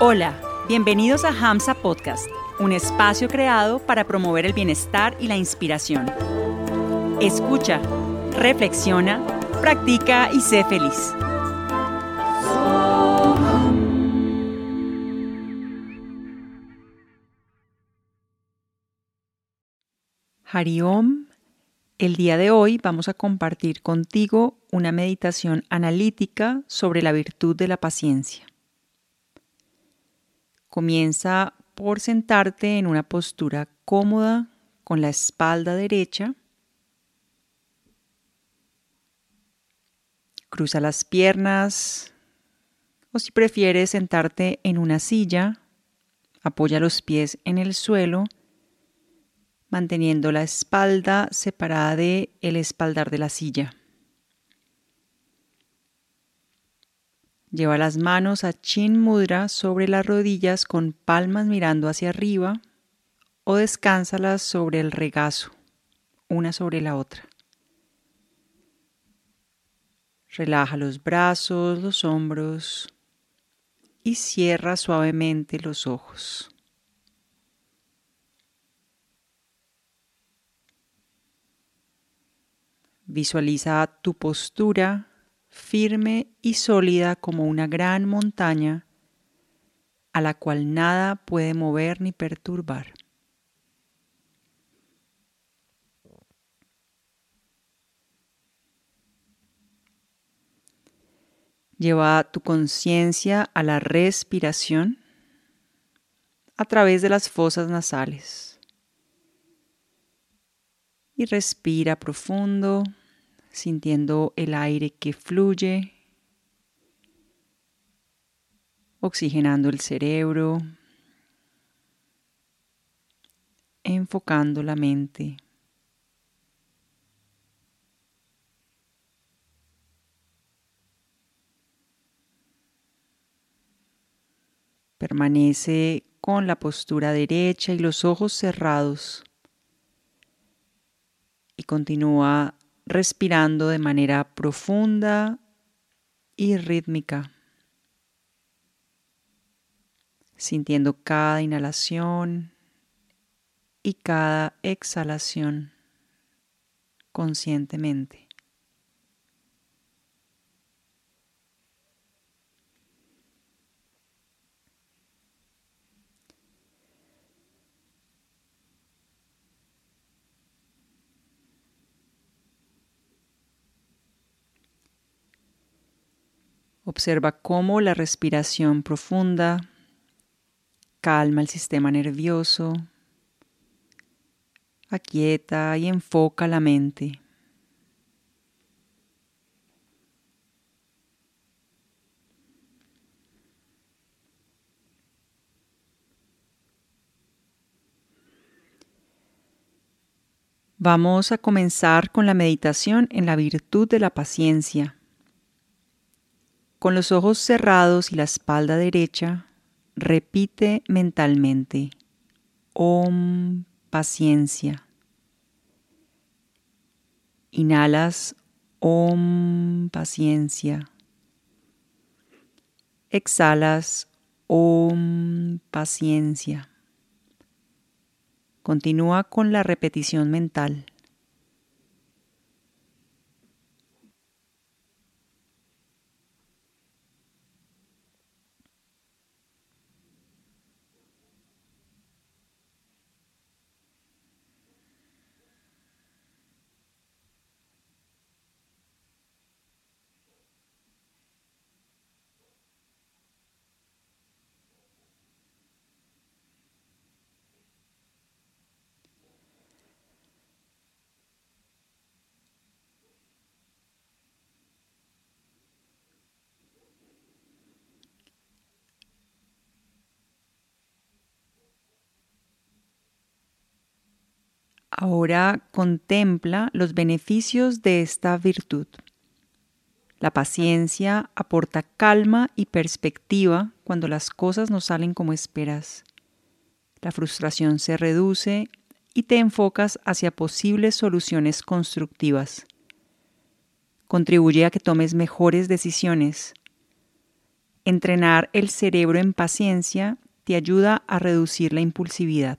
Hola, bienvenidos a Hamsa Podcast, un espacio creado para promover el bienestar y la inspiración. Escucha, reflexiona, practica y sé feliz. Hariom, el día de hoy vamos a compartir contigo una meditación analítica sobre la virtud de la paciencia. Comienza por sentarte en una postura cómoda con la espalda derecha. Cruza las piernas o si prefieres sentarte en una silla, apoya los pies en el suelo manteniendo la espalda separada de el espaldar de la silla. Lleva las manos a Chin Mudra sobre las rodillas con palmas mirando hacia arriba o descánsalas sobre el regazo, una sobre la otra. Relaja los brazos, los hombros y cierra suavemente los ojos. Visualiza tu postura firme y sólida como una gran montaña a la cual nada puede mover ni perturbar. Lleva tu conciencia a la respiración a través de las fosas nasales y respira profundo, sintiendo el aire que fluye, oxigenando el cerebro, enfocando la mente. Permanece con la postura derecha y los ojos cerrados y continúa respirando de manera profunda y rítmica, sintiendo cada inhalación y cada exhalación conscientemente. Observa cómo la respiración profunda calma el sistema nervioso, aquieta y enfoca la mente. Vamos a comenzar con la meditación en la virtud de la paciencia. Con los ojos cerrados y la espalda derecha, repite mentalmente, Om paciencia. Inhalas Om paciencia. Exhalas Om paciencia. Continúa con la repetición mental. Ahora contempla los beneficios de esta virtud. La paciencia aporta calma y perspectiva cuando las cosas no salen como esperas. La frustración se reduce y te enfocas hacia posibles soluciones constructivas. Contribuye a que tomes mejores decisiones. Entrenar el cerebro en paciencia te ayuda a reducir la impulsividad.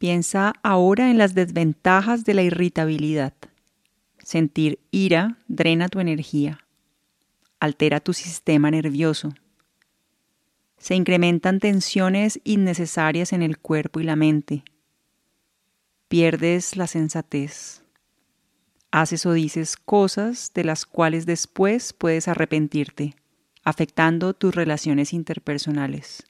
Piensa ahora en las desventajas de la irritabilidad. Sentir ira drena tu energía, altera tu sistema nervioso. Se incrementan tensiones innecesarias en el cuerpo y la mente. Pierdes la sensatez. Haces o dices cosas de las cuales después puedes arrepentirte, afectando tus relaciones interpersonales.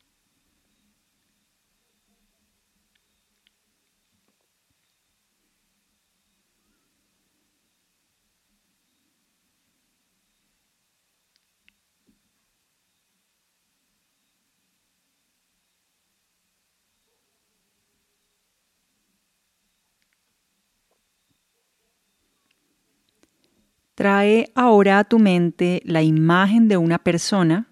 Trae ahora a tu mente la imagen de una persona,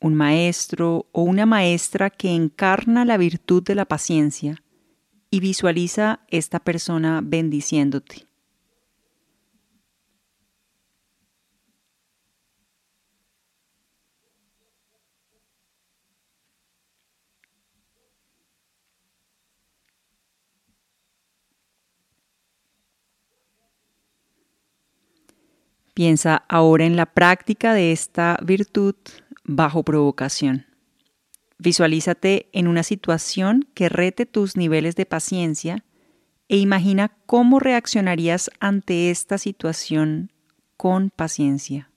un maestro o una maestra que encarna la virtud de la paciencia y visualiza esta persona bendiciéndote. Piensa ahora en la práctica de esta virtud bajo provocación. Visualízate en una situación que rete tus niveles de paciencia e imagina cómo reaccionarías ante esta situación con paciencia.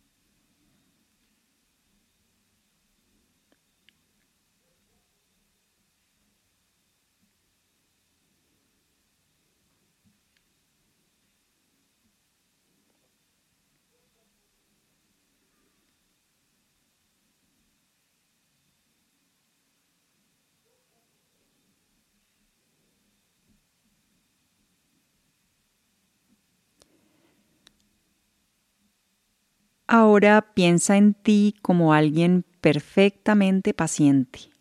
Ahora piensa en ti como alguien perfectamente paciente.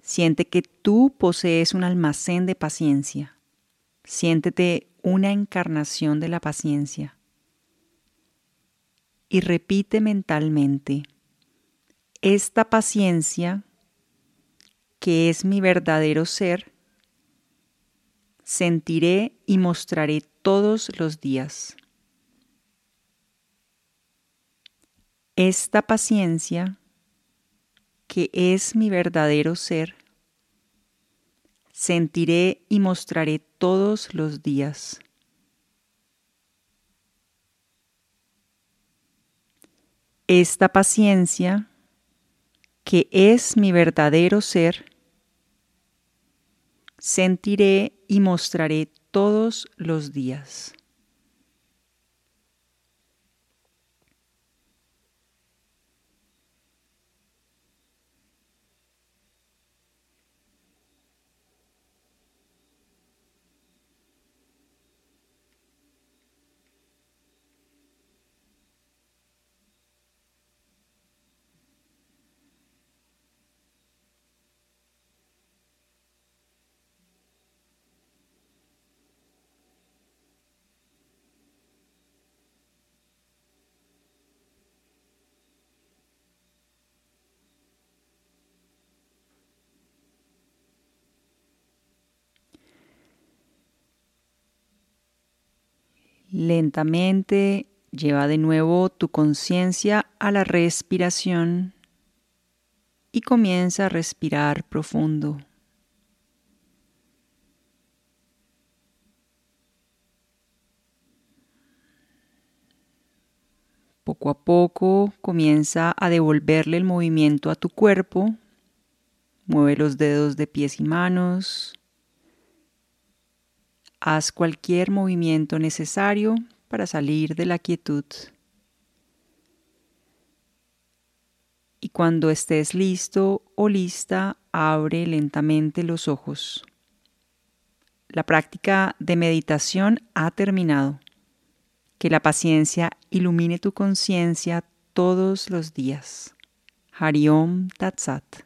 Siente que tú posees un almacén de paciencia. Siéntete una encarnación de la paciencia. Y repite mentalmente, esta paciencia, que es mi verdadero ser, sentiré y mostraré todos los días. Esta paciencia, que es mi verdadero ser, sentiré y mostraré todos los días. Esta paciencia, que es mi verdadero ser, sentiré y mostraré todos los días. Lentamente lleva de nuevo tu conciencia a la respiración y comienza a respirar profundo. Poco a poco comienza a devolverle el movimiento a tu cuerpo. Mueve los dedos de pies y manos. Haz cualquier movimiento necesario para salir de la quietud. Y cuando estés listo o lista, abre lentamente los ojos. La práctica de meditación ha terminado. Que la paciencia ilumine tu conciencia todos los días. Hariom Tatsat.